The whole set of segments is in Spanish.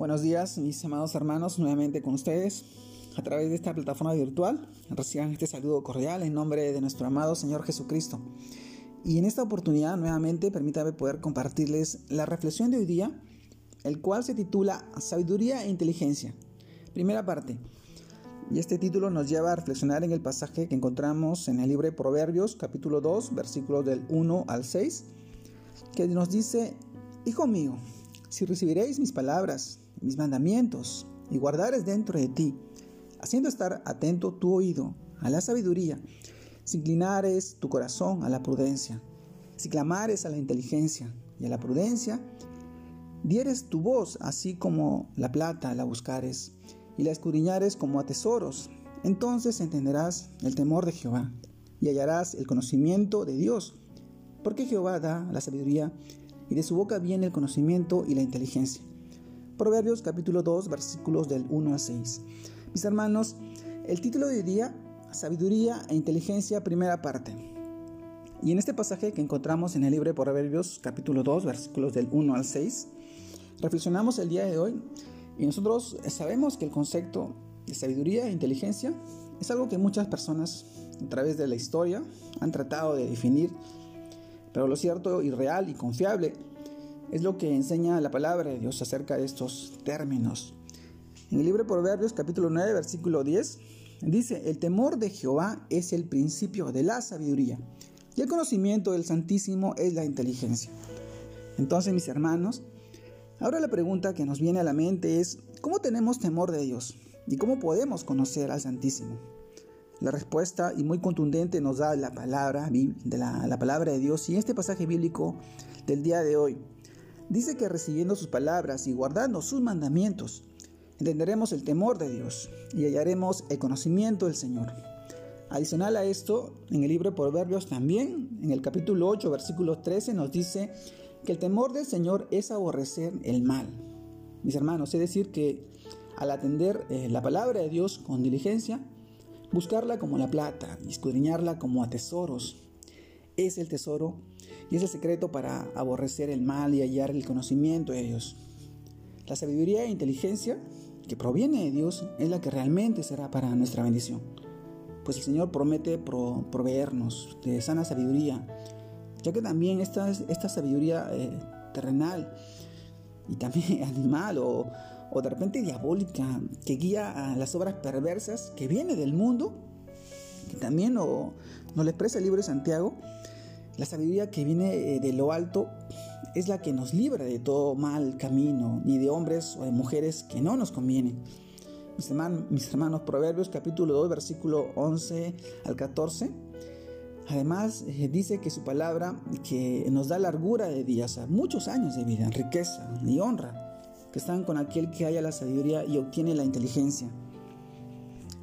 Buenos días, mis amados hermanos, nuevamente con ustedes a través de esta plataforma virtual. Reciban este saludo cordial en nombre de nuestro amado Señor Jesucristo. Y en esta oportunidad, nuevamente, permítame poder compartirles la reflexión de hoy día, el cual se titula Sabiduría e Inteligencia. Primera parte. Y este título nos lleva a reflexionar en el pasaje que encontramos en el libro Proverbios, capítulo 2, versículos del 1 al 6, que nos dice, Hijo mío, si recibiréis mis palabras, mis mandamientos, y guardares dentro de ti, haciendo estar atento tu oído a la sabiduría, si inclinares tu corazón a la prudencia, si clamares a la inteligencia y a la prudencia, dieres tu voz así como la plata la buscares, y la escudriñares como a tesoros, entonces entenderás el temor de Jehová y hallarás el conocimiento de Dios, porque Jehová da la sabiduría y de su boca viene el conocimiento y la inteligencia. Proverbios capítulo 2 versículos del 1 a 6. Mis hermanos, el título de hoy día, Sabiduría e Inteligencia, primera parte. Y en este pasaje que encontramos en el libro de Proverbios capítulo 2 versículos del 1 al 6, reflexionamos el día de hoy y nosotros sabemos que el concepto de sabiduría e inteligencia es algo que muchas personas a través de la historia han tratado de definir, pero lo cierto y real y confiable es lo que enseña la palabra de Dios acerca de estos términos. En el libro de Proverbios capítulo 9 versículo 10 dice, el temor de Jehová es el principio de la sabiduría y el conocimiento del Santísimo es la inteligencia. Entonces mis hermanos, Ahora la pregunta que nos viene a la mente es, ¿cómo tenemos temor de Dios? ¿Y cómo podemos conocer al Santísimo? La respuesta, y muy contundente, nos da la palabra, de la, la palabra de Dios y este pasaje bíblico del día de hoy. Dice que recibiendo sus palabras y guardando sus mandamientos, entenderemos el temor de Dios y hallaremos el conocimiento del Señor. Adicional a esto, en el libro de Proverbios también, en el capítulo 8, versículo 13, nos dice que el temor del Señor es aborrecer el mal. Mis hermanos, es decir, que al atender eh, la palabra de Dios con diligencia, buscarla como la plata y escudriñarla como a tesoros, es el tesoro y es el secreto para aborrecer el mal y hallar el conocimiento de Dios. La sabiduría e inteligencia que proviene de Dios es la que realmente será para nuestra bendición. Pues el Señor promete proveernos de sana sabiduría, ya que también esta, esta sabiduría eh, terrenal y también animal o, o, de repente diabólica que guía a las obras perversas que viene del mundo, que también nos lo expresa el libro de Santiago, la sabiduría que viene eh, de lo alto es la que nos libra de todo mal camino, ni de hombres o de mujeres que no nos convienen. Mis hermanos, Proverbios capítulo 2 versículo 11 al 14 Además, eh, dice que su palabra que nos da largura de días, muchos años de vida, riqueza y honra, que están con aquel que haya la sabiduría y obtiene la inteligencia.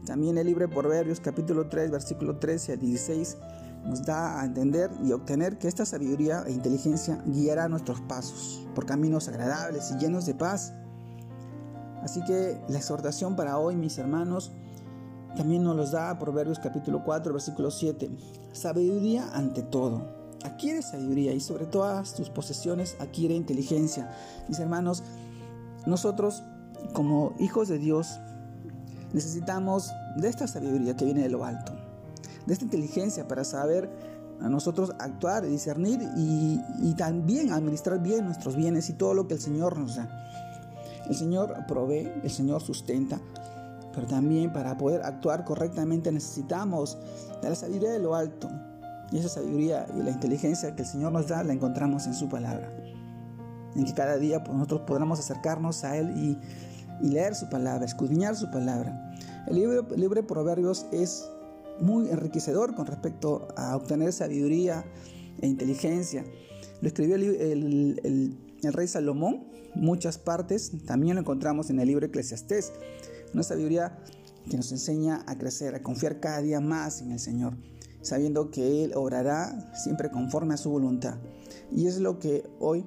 También el libro Proverbios capítulo 3, versículo 13 a 16 nos da a entender y obtener que esta sabiduría e inteligencia guiará nuestros pasos por caminos agradables y llenos de paz. Así que la exhortación para hoy, mis hermanos, también nos los da Proverbios capítulo 4, versículo 7. Sabiduría ante todo. Adquiere sabiduría y sobre todas tus posesiones adquiere inteligencia. Mis hermanos, nosotros como hijos de Dios necesitamos de esta sabiduría que viene de lo alto, de esta inteligencia para saber a nosotros actuar, discernir y, y también administrar bien nuestros bienes y todo lo que el Señor nos da. El Señor provee, el Señor sustenta, pero también para poder actuar correctamente necesitamos de la sabiduría de lo alto. Y esa sabiduría y la inteligencia que el Señor nos da la encontramos en su palabra. En que cada día pues, nosotros podamos acercarnos a Él y, leer su palabra, escudriñar su palabra. El libro, el libro de Proverbios es muy enriquecedor con respecto a obtener sabiduría e inteligencia. Lo escribió el, el, rey Salomón, muchas partes, también lo encontramos en el libro Eclesiastés. Una sabiduría que nos enseña a crecer, a confiar cada día más en el Señor, sabiendo que Él obrará siempre conforme a su voluntad. Y es lo que hoy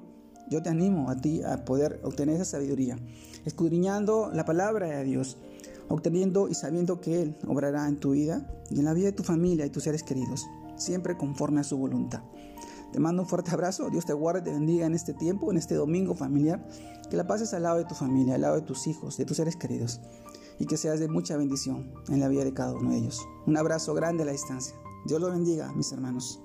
yo te animo a ti a poder obtener esa sabiduría, escudriñando la palabra de Dios, obteniendo y sabiendo que Él obrará en tu vida y en la vida de tu familia y tus seres queridos, siempre conforme a su voluntad. Te mando un fuerte abrazo, Dios te guarde, te bendiga en este tiempo, en este domingo familiar, que la pases al lado de tu familia, al lado de tus hijos, de tus seres queridos, y que seas de mucha bendición en la vida de cada uno de ellos. Un abrazo grande a la distancia. Dios los bendiga, mis hermanos.